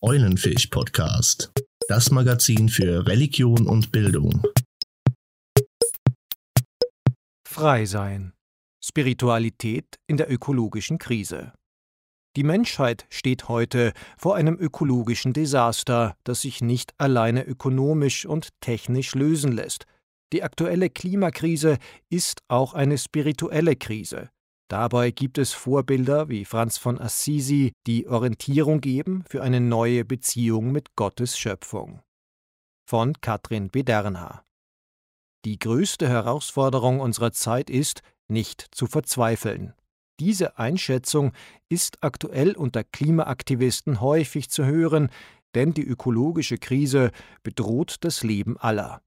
Eulenfisch Podcast, das Magazin für Religion und Bildung. Frei sein. Spiritualität in der ökologischen Krise. Die Menschheit steht heute vor einem ökologischen Desaster, das sich nicht alleine ökonomisch und technisch lösen lässt. Die aktuelle Klimakrise ist auch eine spirituelle Krise. Dabei gibt es Vorbilder wie Franz von Assisi, die Orientierung geben für eine neue Beziehung mit Gottes Schöpfung. Von Katrin Bederna. Die größte Herausforderung unserer Zeit ist, nicht zu verzweifeln. Diese Einschätzung ist aktuell unter Klimaaktivisten häufig zu hören, denn die ökologische Krise bedroht das Leben aller.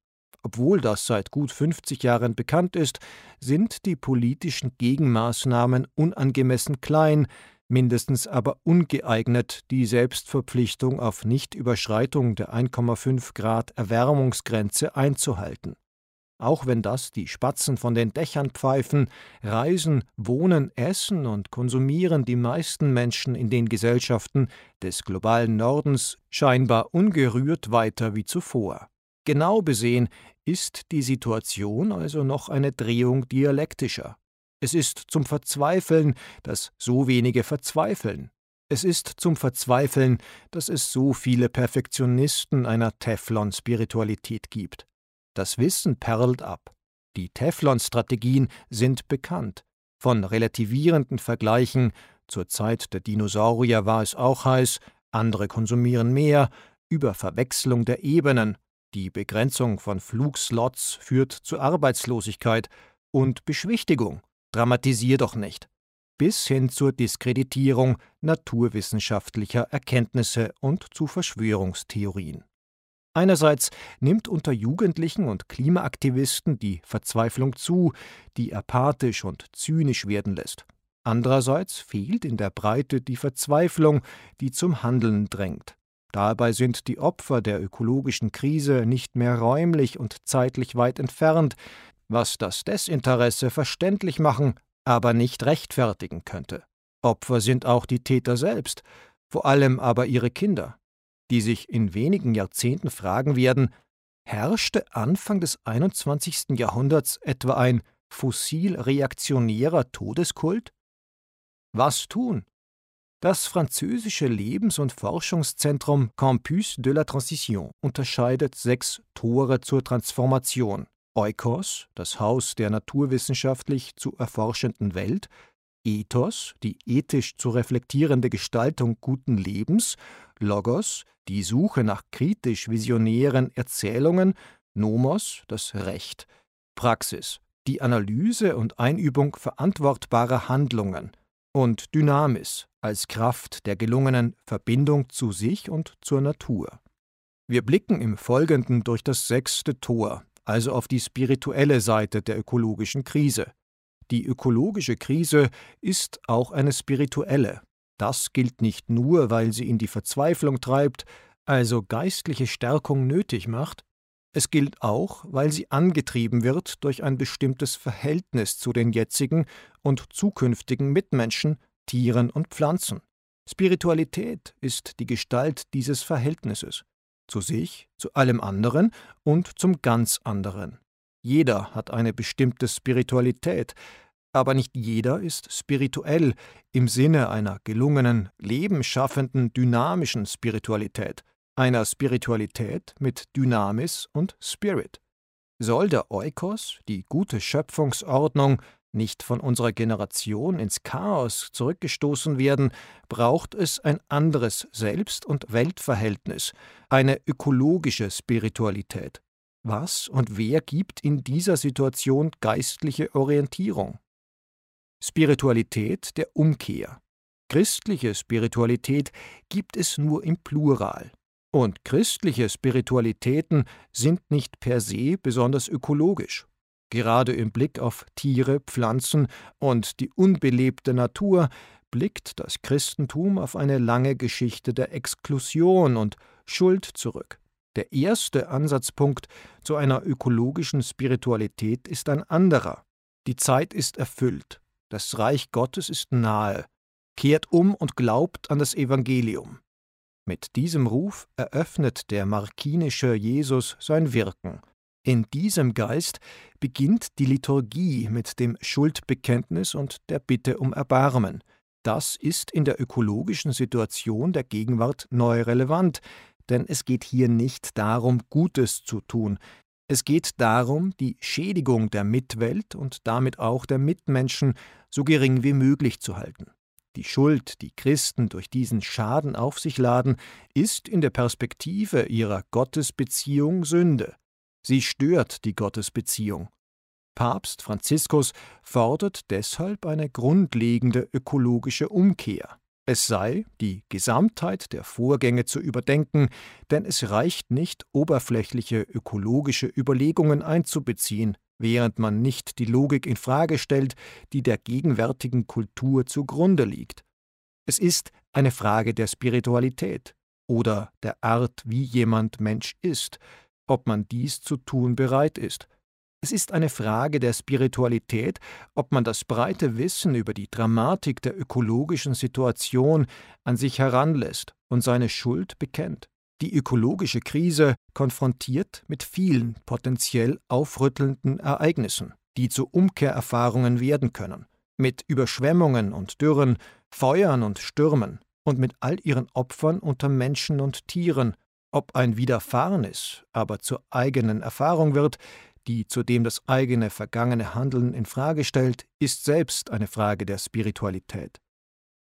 Obwohl das seit gut 50 Jahren bekannt ist, sind die politischen Gegenmaßnahmen unangemessen klein, mindestens aber ungeeignet, die Selbstverpflichtung auf Nichtüberschreitung der 1,5 Grad Erwärmungsgrenze einzuhalten. Auch wenn das die Spatzen von den Dächern pfeifen, reisen, wohnen, essen und konsumieren die meisten Menschen in den Gesellschaften des globalen Nordens scheinbar ungerührt weiter wie zuvor. Genau besehen ist die Situation also noch eine Drehung dialektischer. Es ist zum Verzweifeln, dass so wenige verzweifeln. Es ist zum Verzweifeln, dass es so viele Perfektionisten einer Teflon-Spiritualität gibt. Das Wissen perlt ab. Die Teflon-Strategien sind bekannt. Von relativierenden Vergleichen, zur Zeit der Dinosaurier war es auch heiß, andere konsumieren mehr, über Verwechslung der Ebenen, die Begrenzung von Flugslots führt zu Arbeitslosigkeit und Beschwichtigung. Dramatisier doch nicht. Bis hin zur Diskreditierung naturwissenschaftlicher Erkenntnisse und zu Verschwörungstheorien. Einerseits nimmt unter Jugendlichen und Klimaaktivisten die Verzweiflung zu, die apathisch und zynisch werden lässt. Andererseits fehlt in der Breite die Verzweiflung, die zum Handeln drängt. Dabei sind die Opfer der ökologischen Krise nicht mehr räumlich und zeitlich weit entfernt, was das Desinteresse verständlich machen, aber nicht rechtfertigen könnte. Opfer sind auch die Täter selbst, vor allem aber ihre Kinder, die sich in wenigen Jahrzehnten fragen werden, herrschte Anfang des 21. Jahrhunderts etwa ein fossil-reaktionärer Todeskult? Was tun? Das französische Lebens- und Forschungszentrum Campus de la Transition unterscheidet sechs Tore zur Transformation. Oikos, das Haus der naturwissenschaftlich zu erforschenden Welt, Ethos, die ethisch zu reflektierende Gestaltung guten Lebens, Logos, die Suche nach kritisch visionären Erzählungen, Nomos, das Recht, Praxis, die Analyse und Einübung verantwortbarer Handlungen, und Dynamis als Kraft der gelungenen Verbindung zu sich und zur Natur. Wir blicken im Folgenden durch das sechste Tor, also auf die spirituelle Seite der ökologischen Krise. Die ökologische Krise ist auch eine spirituelle. Das gilt nicht nur, weil sie in die Verzweiflung treibt, also geistliche Stärkung nötig macht, es gilt auch, weil sie angetrieben wird durch ein bestimmtes Verhältnis zu den jetzigen und zukünftigen Mitmenschen, Tieren und Pflanzen. Spiritualität ist die Gestalt dieses Verhältnisses zu sich, zu allem anderen und zum ganz anderen. Jeder hat eine bestimmte Spiritualität, aber nicht jeder ist spirituell im Sinne einer gelungenen, lebensschaffenden, dynamischen Spiritualität einer Spiritualität mit Dynamis und Spirit. Soll der Oikos, die gute Schöpfungsordnung, nicht von unserer Generation ins Chaos zurückgestoßen werden, braucht es ein anderes Selbst- und Weltverhältnis, eine ökologische Spiritualität. Was und wer gibt in dieser Situation geistliche Orientierung? Spiritualität der Umkehr. Christliche Spiritualität gibt es nur im Plural. Und christliche Spiritualitäten sind nicht per se besonders ökologisch. Gerade im Blick auf Tiere, Pflanzen und die unbelebte Natur blickt das Christentum auf eine lange Geschichte der Exklusion und Schuld zurück. Der erste Ansatzpunkt zu einer ökologischen Spiritualität ist ein anderer. Die Zeit ist erfüllt, das Reich Gottes ist nahe. Kehrt um und glaubt an das Evangelium. Mit diesem Ruf eröffnet der markinische Jesus sein Wirken. In diesem Geist beginnt die Liturgie mit dem Schuldbekenntnis und der Bitte um Erbarmen. Das ist in der ökologischen Situation der Gegenwart neu relevant, denn es geht hier nicht darum, Gutes zu tun. Es geht darum, die Schädigung der Mitwelt und damit auch der Mitmenschen so gering wie möglich zu halten. Die Schuld, die Christen durch diesen Schaden auf sich laden, ist in der Perspektive ihrer Gottesbeziehung Sünde. Sie stört die Gottesbeziehung. Papst Franziskus fordert deshalb eine grundlegende ökologische Umkehr. Es sei, die Gesamtheit der Vorgänge zu überdenken, denn es reicht nicht, oberflächliche ökologische Überlegungen einzubeziehen, während man nicht die Logik in Frage stellt, die der gegenwärtigen Kultur zugrunde liegt. Es ist eine Frage der Spiritualität oder der Art, wie jemand Mensch ist, ob man dies zu tun bereit ist. Es ist eine Frage der Spiritualität, ob man das breite Wissen über die Dramatik der ökologischen Situation an sich heranlässt und seine Schuld bekennt. Die ökologische Krise konfrontiert mit vielen potenziell aufrüttelnden Ereignissen, die zu Umkehrerfahrungen werden können, mit Überschwemmungen und Dürren, Feuern und Stürmen und mit all ihren Opfern unter Menschen und Tieren, ob ein Widerfahrenes aber zur eigenen Erfahrung wird, die zudem das eigene vergangene Handeln in Frage stellt, ist selbst eine Frage der Spiritualität.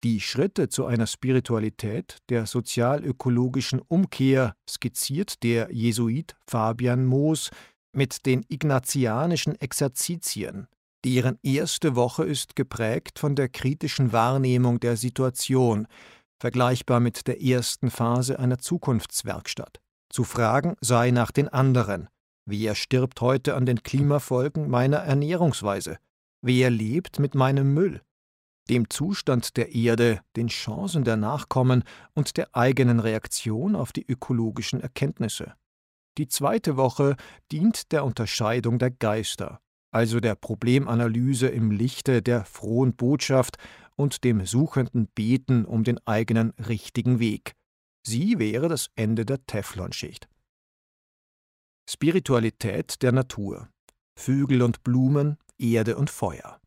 Die Schritte zu einer Spiritualität der sozialökologischen Umkehr skizziert der Jesuit Fabian Moos mit den ignatianischen Exerzitien, deren erste Woche ist geprägt von der kritischen Wahrnehmung der Situation, vergleichbar mit der ersten Phase einer Zukunftswerkstatt. Zu fragen sei nach den anderen, Wer stirbt heute an den Klimafolgen meiner Ernährungsweise? Wer lebt mit meinem Müll? Dem Zustand der Erde, den Chancen der Nachkommen und der eigenen Reaktion auf die ökologischen Erkenntnisse. Die zweite Woche dient der Unterscheidung der Geister, also der Problemanalyse im Lichte der frohen Botschaft und dem suchenden Beten um den eigenen richtigen Weg. Sie wäre das Ende der Teflonschicht. Spiritualität der Natur, Vögel und Blumen, Erde und Feuer.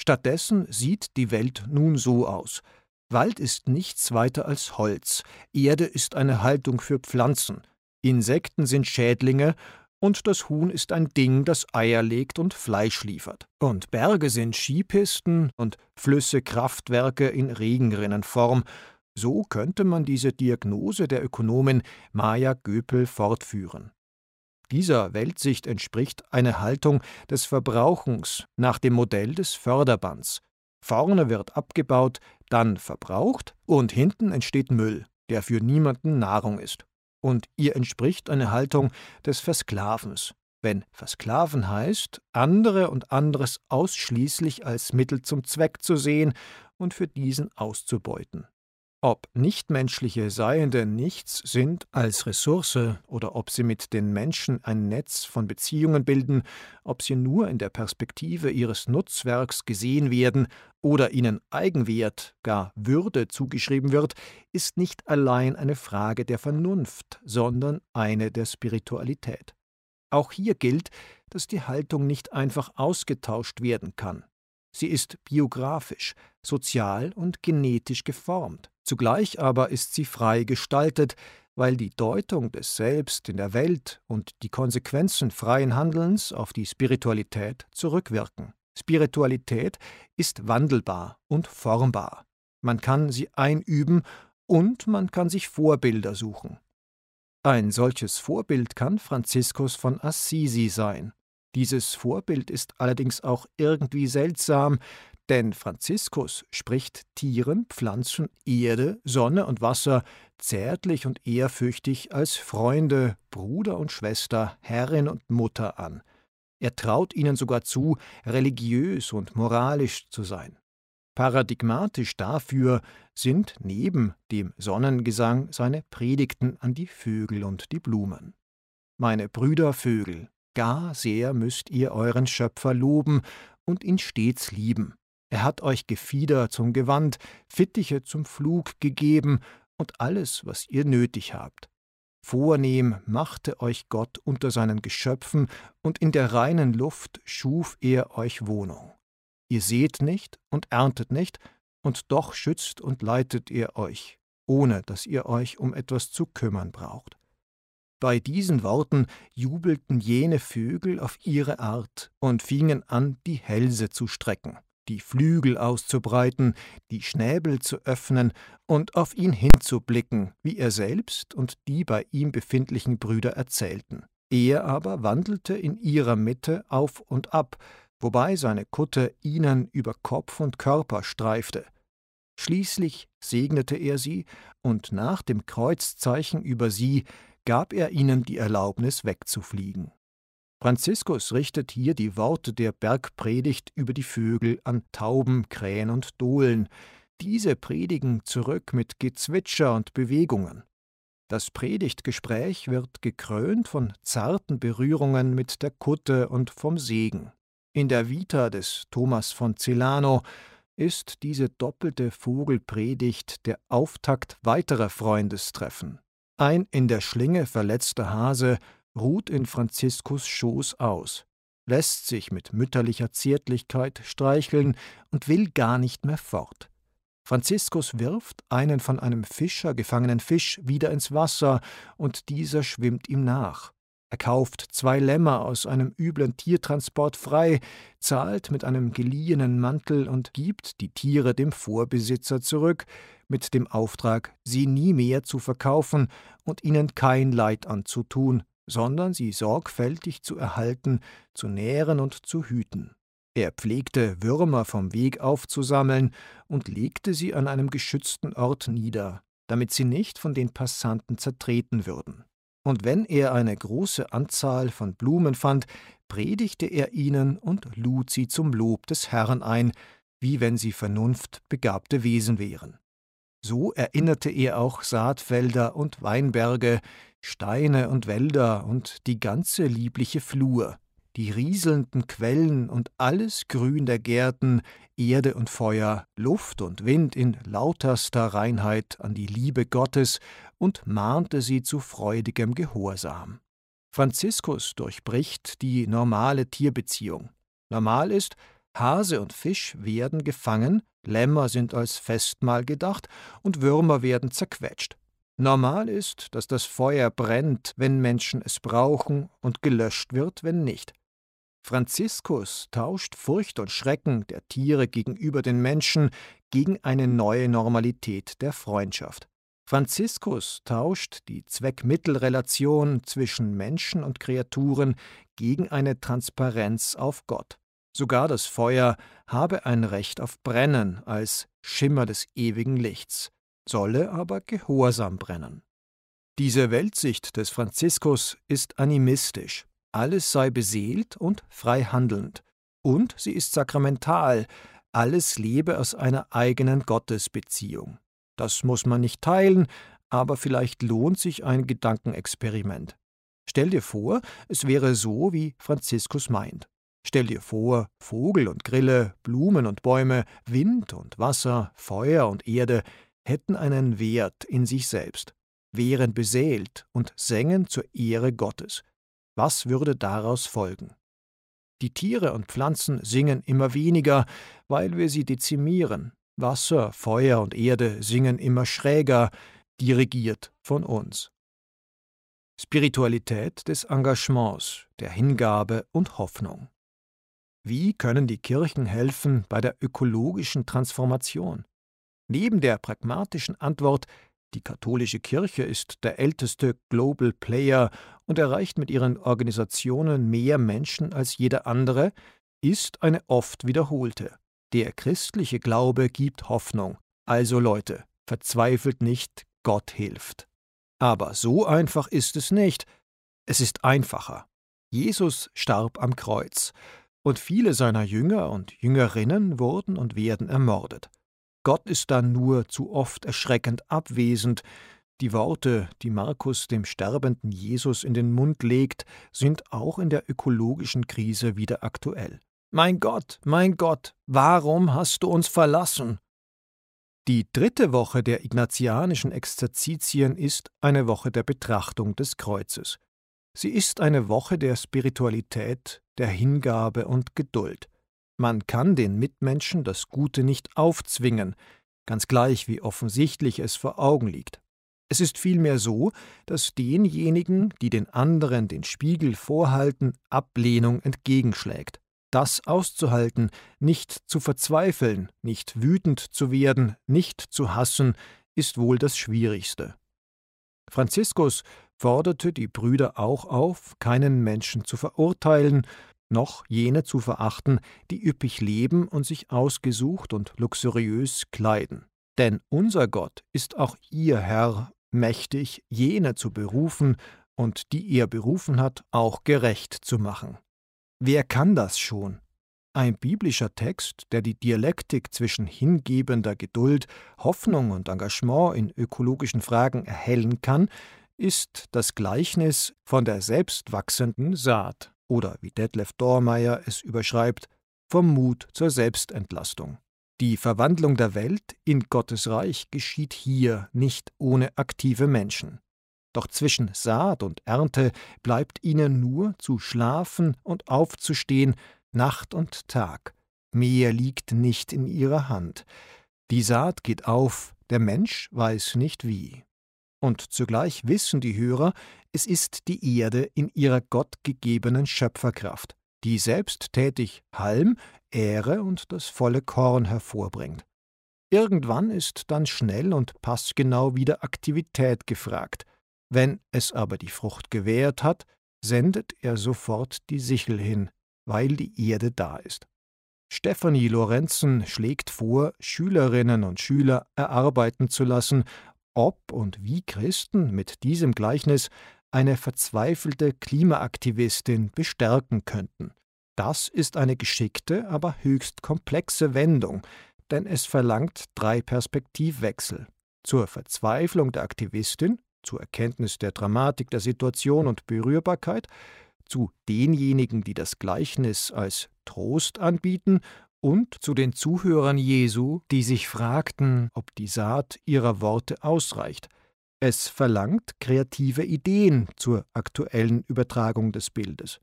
Stattdessen sieht die Welt nun so aus. Wald ist nichts weiter als Holz, Erde ist eine Haltung für Pflanzen, Insekten sind Schädlinge und das Huhn ist ein Ding, das Eier legt und Fleisch liefert. Und Berge sind Skipisten und Flüsse Kraftwerke in Regenrinnenform. So könnte man diese Diagnose der Ökonomin Maya Göpel fortführen. Dieser Weltsicht entspricht eine Haltung des Verbrauchens nach dem Modell des Förderbands. Vorne wird abgebaut, dann verbraucht und hinten entsteht Müll, der für niemanden Nahrung ist. Und ihr entspricht eine Haltung des Versklavens. Wenn Versklaven heißt, andere und anderes ausschließlich als Mittel zum Zweck zu sehen und für diesen auszubeuten. Ob nichtmenschliche Seiende nichts sind als Ressource oder ob sie mit den Menschen ein Netz von Beziehungen bilden, ob sie nur in der Perspektive ihres Nutzwerks gesehen werden oder ihnen Eigenwert, gar Würde zugeschrieben wird, ist nicht allein eine Frage der Vernunft, sondern eine der Spiritualität. Auch hier gilt, dass die Haltung nicht einfach ausgetauscht werden kann. Sie ist biografisch, sozial und genetisch geformt. Zugleich aber ist sie frei gestaltet, weil die Deutung des Selbst in der Welt und die Konsequenzen freien Handelns auf die Spiritualität zurückwirken. Spiritualität ist wandelbar und formbar. Man kann sie einüben und man kann sich Vorbilder suchen. Ein solches Vorbild kann Franziskus von Assisi sein. Dieses Vorbild ist allerdings auch irgendwie seltsam, denn Franziskus spricht Tieren, Pflanzen, Erde, Sonne und Wasser zärtlich und ehrfürchtig als Freunde, Bruder und Schwester, Herrin und Mutter an. Er traut ihnen sogar zu, religiös und moralisch zu sein. Paradigmatisch dafür sind neben dem Sonnengesang seine Predigten an die Vögel und die Blumen. Meine Brüder Vögel, gar sehr müsst ihr euren Schöpfer loben und ihn stets lieben. Er hat euch Gefieder zum Gewand, Fittiche zum Flug gegeben und alles, was ihr nötig habt. Vornehm machte euch Gott unter seinen Geschöpfen, und in der reinen Luft schuf er euch Wohnung. Ihr seht nicht und erntet nicht, und doch schützt und leitet ihr euch, ohne dass ihr euch um etwas zu kümmern braucht. Bei diesen Worten jubelten jene Vögel auf ihre Art und fingen an, die Hälse zu strecken, die Flügel auszubreiten, die Schnäbel zu öffnen und auf ihn hinzublicken, wie er selbst und die bei ihm befindlichen Brüder erzählten. Er aber wandelte in ihrer Mitte auf und ab, wobei seine Kutte ihnen über Kopf und Körper streifte. Schließlich segnete er sie, und nach dem Kreuzzeichen über sie gab er ihnen die Erlaubnis wegzufliegen. Franziskus richtet hier die Worte der Bergpredigt über die Vögel an Tauben, Krähen und Dohlen. Diese predigen zurück mit Gezwitscher und Bewegungen. Das Predigtgespräch wird gekrönt von zarten Berührungen mit der Kutte und vom Segen. In der Vita des Thomas von Celano ist diese doppelte Vogelpredigt der Auftakt weiterer Freundestreffen. Ein in der Schlinge verletzter Hase ruht in Franziskus Schoß aus, lässt sich mit mütterlicher Zärtlichkeit streicheln und will gar nicht mehr fort. Franziskus wirft einen von einem Fischer gefangenen Fisch wieder ins Wasser, und dieser schwimmt ihm nach. Er kauft zwei Lämmer aus einem üblen Tiertransport frei, zahlt mit einem geliehenen Mantel und gibt die Tiere dem Vorbesitzer zurück, mit dem Auftrag, sie nie mehr zu verkaufen und ihnen kein Leid anzutun, sondern sie sorgfältig zu erhalten, zu nähren und zu hüten. Er pflegte Würmer vom Weg aufzusammeln und legte sie an einem geschützten Ort nieder, damit sie nicht von den Passanten zertreten würden. Und wenn er eine große Anzahl von Blumen fand, predigte er ihnen und lud sie zum Lob des Herrn ein, wie wenn sie vernunftbegabte Wesen wären. So erinnerte er auch Saatfelder und Weinberge, Steine und Wälder und die ganze liebliche Flur, die rieselnden Quellen und alles Grün der Gärten, Erde und Feuer, Luft und Wind in lauterster Reinheit an die Liebe Gottes und mahnte sie zu freudigem Gehorsam. Franziskus durchbricht die normale Tierbeziehung. Normal ist, Hase und Fisch werden gefangen, Lämmer sind als Festmahl gedacht und Würmer werden zerquetscht. Normal ist, dass das Feuer brennt, wenn Menschen es brauchen, und gelöscht wird, wenn nicht. Franziskus tauscht Furcht und Schrecken der Tiere gegenüber den Menschen gegen eine neue Normalität der Freundschaft. Franziskus tauscht die Zweck-Mittel-Relation zwischen Menschen und Kreaturen gegen eine Transparenz auf Gott. Sogar das Feuer habe ein Recht auf Brennen als Schimmer des ewigen Lichts, solle aber gehorsam brennen. Diese Weltsicht des Franziskus ist animistisch, alles sei beseelt und frei handelnd, und sie ist sakramental, alles lebe aus einer eigenen Gottesbeziehung. Das muss man nicht teilen, aber vielleicht lohnt sich ein Gedankenexperiment. Stell dir vor, es wäre so, wie Franziskus meint. Stell dir vor, Vogel und Grille, Blumen und Bäume, Wind und Wasser, Feuer und Erde hätten einen Wert in sich selbst, wären beseelt und sängen zur Ehre Gottes. Was würde daraus folgen? Die Tiere und Pflanzen singen immer weniger, weil wir sie dezimieren. Wasser, Feuer und Erde singen immer schräger, dirigiert von uns. Spiritualität des Engagements, der Hingabe und Hoffnung. Wie können die Kirchen helfen bei der ökologischen Transformation? Neben der pragmatischen Antwort, die katholische Kirche ist der älteste Global Player und erreicht mit ihren Organisationen mehr Menschen als jeder andere, ist eine oft wiederholte. Der christliche Glaube gibt Hoffnung. Also Leute, verzweifelt nicht, Gott hilft. Aber so einfach ist es nicht. Es ist einfacher. Jesus starb am Kreuz und viele seiner Jünger und Jüngerinnen wurden und werden ermordet. Gott ist dann nur zu oft erschreckend abwesend. Die Worte, die Markus dem sterbenden Jesus in den Mund legt, sind auch in der ökologischen Krise wieder aktuell. Mein Gott, mein Gott, warum hast du uns verlassen? Die dritte Woche der ignatianischen Exerzitien ist eine Woche der Betrachtung des Kreuzes. Sie ist eine Woche der Spiritualität, der Hingabe und Geduld. Man kann den Mitmenschen das Gute nicht aufzwingen, ganz gleich wie offensichtlich es vor Augen liegt. Es ist vielmehr so, dass denjenigen, die den anderen den Spiegel vorhalten, Ablehnung entgegenschlägt. Das auszuhalten, nicht zu verzweifeln, nicht wütend zu werden, nicht zu hassen, ist wohl das Schwierigste. Franziskus forderte die Brüder auch auf, keinen Menschen zu verurteilen, noch jene zu verachten, die üppig leben und sich ausgesucht und luxuriös kleiden. Denn unser Gott ist auch ihr Herr mächtig, jene zu berufen und die er berufen hat, auch gerecht zu machen. Wer kann das schon? Ein biblischer Text, der die Dialektik zwischen hingebender Geduld, Hoffnung und Engagement in ökologischen Fragen erhellen kann, ist das Gleichnis von der selbstwachsenden Saat oder wie Detlef Dormeyer es überschreibt, vom Mut zur Selbstentlastung. Die Verwandlung der Welt in Gottes Reich geschieht hier nicht ohne aktive Menschen. Doch zwischen Saat und Ernte bleibt ihnen nur zu schlafen und aufzustehen, Nacht und Tag. Mehr liegt nicht in ihrer Hand. Die Saat geht auf, der Mensch weiß nicht wie. Und zugleich wissen die Hörer, es ist die Erde in ihrer gottgegebenen Schöpferkraft, die selbsttätig Halm, Ähre und das volle Korn hervorbringt. Irgendwann ist dann schnell und passgenau wieder Aktivität gefragt. Wenn es aber die Frucht gewährt hat, sendet er sofort die Sichel hin, weil die Erde da ist. Stefanie Lorenzen schlägt vor, Schülerinnen und Schüler erarbeiten zu lassen, ob und wie Christen mit diesem Gleichnis eine verzweifelte Klimaaktivistin bestärken könnten. Das ist eine geschickte, aber höchst komplexe Wendung, denn es verlangt drei Perspektivwechsel. Zur Verzweiflung der Aktivistin, zur Erkenntnis der Dramatik der Situation und Berührbarkeit, zu denjenigen, die das Gleichnis als Trost anbieten, und zu den Zuhörern Jesu, die sich fragten, ob die Saat ihrer Worte ausreicht. Es verlangt kreative Ideen zur aktuellen Übertragung des Bildes.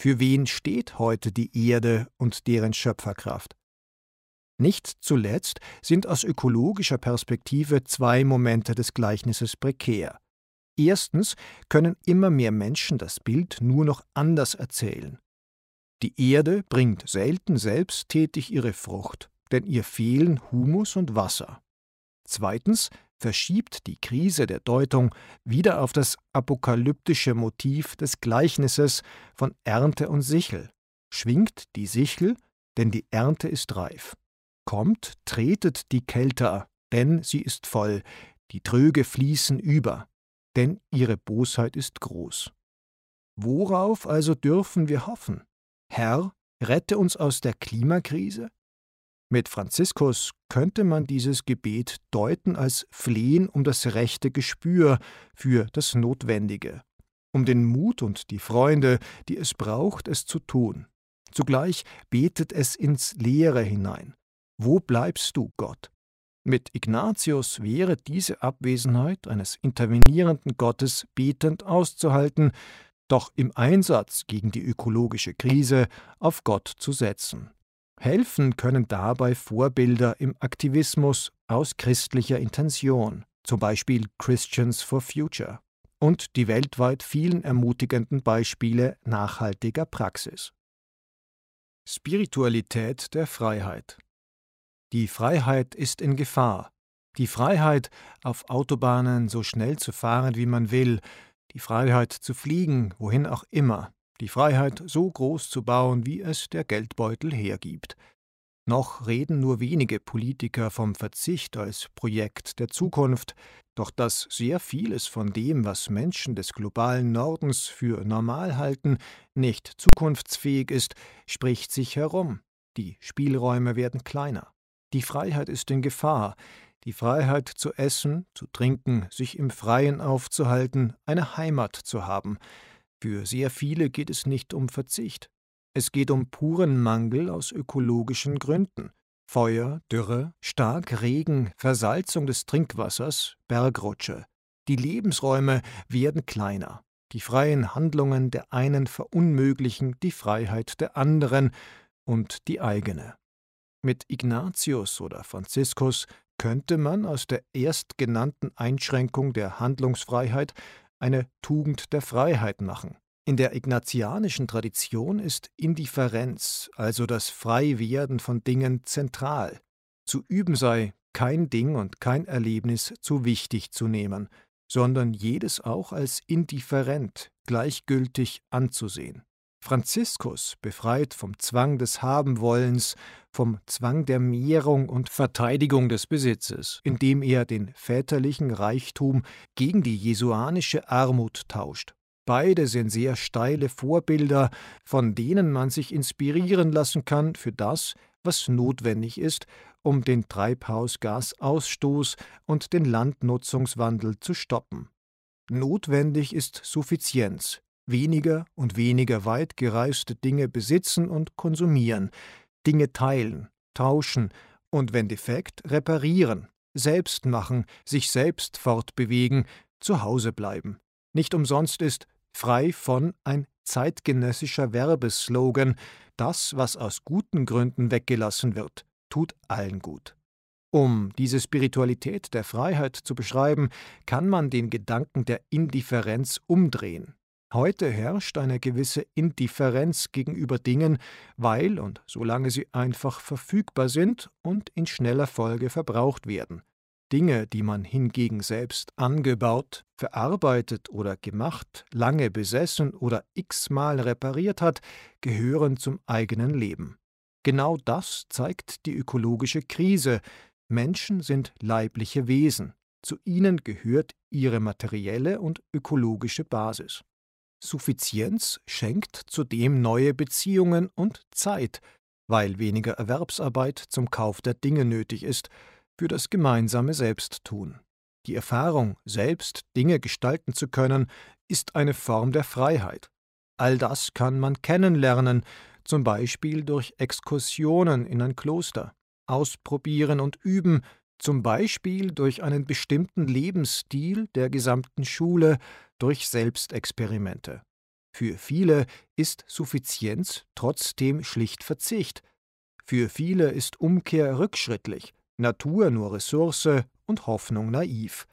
Für wen steht heute die Erde und deren Schöpferkraft? Nicht zuletzt sind aus ökologischer Perspektive zwei Momente des Gleichnisses prekär. Erstens können immer mehr Menschen das Bild nur noch anders erzählen. Die Erde bringt selten selbsttätig ihre Frucht, denn ihr fehlen Humus und Wasser. Zweitens verschiebt die Krise der Deutung wieder auf das apokalyptische Motiv des Gleichnisses von Ernte und Sichel. Schwingt die Sichel, denn die Ernte ist reif. Kommt, tretet die Kälter, denn sie ist voll, die Tröge fließen über, denn ihre Bosheit ist groß. Worauf also dürfen wir hoffen? Herr, rette uns aus der Klimakrise? Mit Franziskus könnte man dieses Gebet deuten als Flehen um das rechte Gespür für das Notwendige, um den Mut und die Freunde, die es braucht, es zu tun. Zugleich betet es ins Leere hinein. Wo bleibst du, Gott? Mit Ignatius wäre diese Abwesenheit eines intervenierenden Gottes betend auszuhalten, doch im Einsatz gegen die ökologische Krise auf Gott zu setzen. Helfen können dabei Vorbilder im Aktivismus aus christlicher Intention, zum Beispiel Christians for Future, und die weltweit vielen ermutigenden Beispiele nachhaltiger Praxis. Spiritualität der Freiheit die Freiheit ist in Gefahr. Die Freiheit, auf Autobahnen so schnell zu fahren, wie man will, die Freiheit zu fliegen, wohin auch immer, die Freiheit so groß zu bauen, wie es der Geldbeutel hergibt. Noch reden nur wenige Politiker vom Verzicht als Projekt der Zukunft, doch dass sehr vieles von dem, was Menschen des globalen Nordens für normal halten, nicht zukunftsfähig ist, spricht sich herum. Die Spielräume werden kleiner. Die Freiheit ist in Gefahr, die Freiheit zu essen, zu trinken, sich im Freien aufzuhalten, eine Heimat zu haben. Für sehr viele geht es nicht um Verzicht. Es geht um puren Mangel aus ökologischen Gründen. Feuer, Dürre, Starkregen, Versalzung des Trinkwassers, Bergrutsche. Die Lebensräume werden kleiner. Die freien Handlungen der einen verunmöglichen die Freiheit der anderen und die eigene. Mit Ignatius oder Franziskus könnte man aus der erstgenannten Einschränkung der Handlungsfreiheit eine Tugend der Freiheit machen. In der ignatianischen Tradition ist Indifferenz, also das Freiwerden von Dingen, zentral. Zu üben sei, kein Ding und kein Erlebnis zu wichtig zu nehmen, sondern jedes auch als indifferent, gleichgültig anzusehen. Franziskus, befreit vom Zwang des Habenwollens, vom Zwang der Mehrung und Verteidigung des Besitzes, indem er den väterlichen Reichtum gegen die jesuanische Armut tauscht. Beide sind sehr steile Vorbilder, von denen man sich inspirieren lassen kann für das, was notwendig ist, um den Treibhausgasausstoß und den Landnutzungswandel zu stoppen. Notwendig ist Suffizienz, weniger und weniger weit gereiste Dinge besitzen und konsumieren, Dinge teilen, tauschen und wenn defekt reparieren, selbst machen, sich selbst fortbewegen, zu Hause bleiben. Nicht umsonst ist frei von ein zeitgenössischer Werbeslogan, das, was aus guten Gründen weggelassen wird, tut allen gut. Um diese Spiritualität der Freiheit zu beschreiben, kann man den Gedanken der Indifferenz umdrehen. Heute herrscht eine gewisse Indifferenz gegenüber Dingen, weil und solange sie einfach verfügbar sind und in schneller Folge verbraucht werden. Dinge, die man hingegen selbst angebaut, verarbeitet oder gemacht, lange besessen oder x-mal repariert hat, gehören zum eigenen Leben. Genau das zeigt die ökologische Krise. Menschen sind leibliche Wesen. Zu ihnen gehört ihre materielle und ökologische Basis. Suffizienz schenkt zudem neue Beziehungen und Zeit, weil weniger Erwerbsarbeit zum Kauf der Dinge nötig ist für das gemeinsame Selbsttun. Die Erfahrung, selbst Dinge gestalten zu können, ist eine Form der Freiheit. All das kann man kennenlernen, zum Beispiel durch Exkursionen in ein Kloster, ausprobieren und üben, zum Beispiel durch einen bestimmten Lebensstil der gesamten Schule, durch Selbstexperimente. Für viele ist Suffizienz trotzdem schlicht Verzicht. Für viele ist Umkehr rückschrittlich, Natur nur Ressource und Hoffnung naiv.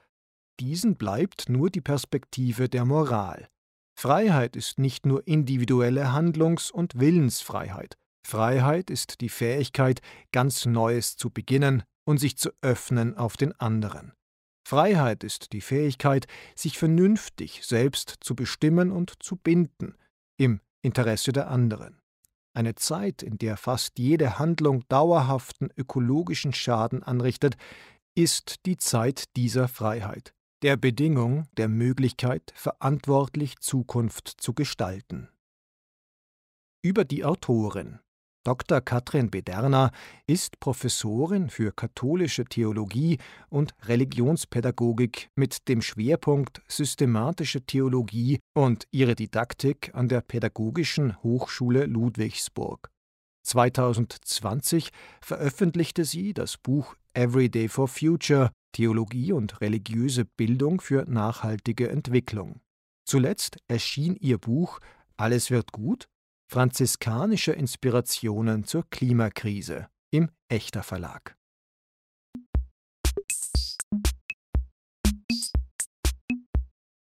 Diesen bleibt nur die Perspektive der Moral. Freiheit ist nicht nur individuelle Handlungs- und Willensfreiheit. Freiheit ist die Fähigkeit, ganz Neues zu beginnen und sich zu öffnen auf den anderen. Freiheit ist die Fähigkeit, sich vernünftig selbst zu bestimmen und zu binden, im Interesse der anderen. Eine Zeit, in der fast jede Handlung dauerhaften ökologischen Schaden anrichtet, ist die Zeit dieser Freiheit, der Bedingung, der Möglichkeit, verantwortlich Zukunft zu gestalten. Über die Autorin Dr. Katrin Bederna ist Professorin für katholische Theologie und Religionspädagogik mit dem Schwerpunkt systematische Theologie und ihre Didaktik an der Pädagogischen Hochschule Ludwigsburg. 2020 veröffentlichte sie das Buch Everyday for Future Theologie und religiöse Bildung für nachhaltige Entwicklung. Zuletzt erschien ihr Buch Alles wird gut Franziskanische Inspirationen zur Klimakrise im Echter Verlag.